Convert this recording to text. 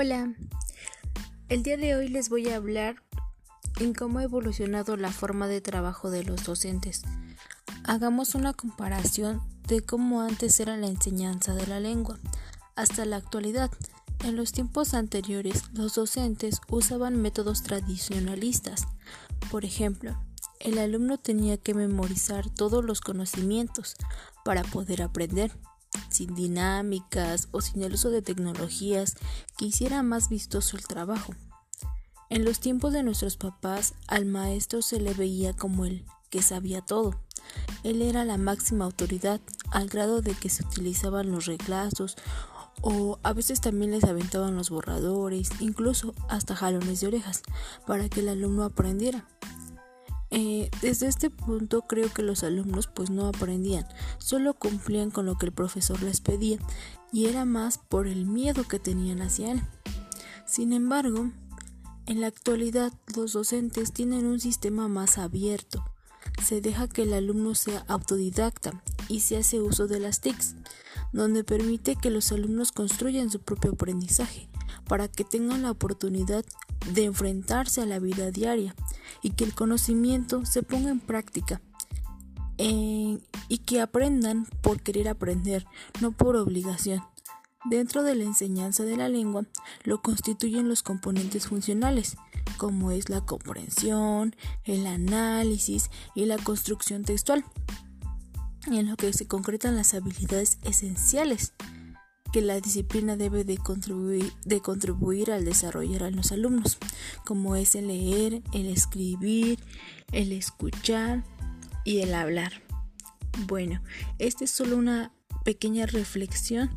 Hola, el día de hoy les voy a hablar en cómo ha evolucionado la forma de trabajo de los docentes. Hagamos una comparación de cómo antes era la enseñanza de la lengua hasta la actualidad. En los tiempos anteriores, los docentes usaban métodos tradicionalistas. Por ejemplo, el alumno tenía que memorizar todos los conocimientos para poder aprender sin dinámicas o sin el uso de tecnologías que hiciera más vistoso el trabajo. En los tiempos de nuestros papás, al maestro se le veía como el que sabía todo. Él era la máxima autoridad, al grado de que se utilizaban los reglazos o a veces también les aventaban los borradores, incluso hasta jalones de orejas, para que el alumno aprendiera. Eh, desde este punto creo que los alumnos pues no aprendían, solo cumplían con lo que el profesor les pedía y era más por el miedo que tenían hacia él. Sin embargo, en la actualidad los docentes tienen un sistema más abierto. Se deja que el alumno sea autodidacta y se hace uso de las TICs, donde permite que los alumnos construyan su propio aprendizaje para que tengan la oportunidad de enfrentarse a la vida diaria y que el conocimiento se ponga en práctica y que aprendan por querer aprender, no por obligación. Dentro de la enseñanza de la lengua lo constituyen los componentes funcionales, como es la comprensión, el análisis y la construcción textual, en lo que se concretan las habilidades esenciales que la disciplina debe de contribuir, contribuir al desarrollar a los alumnos, como es el leer, el escribir, el escuchar y el hablar. Bueno, esta es solo una pequeña reflexión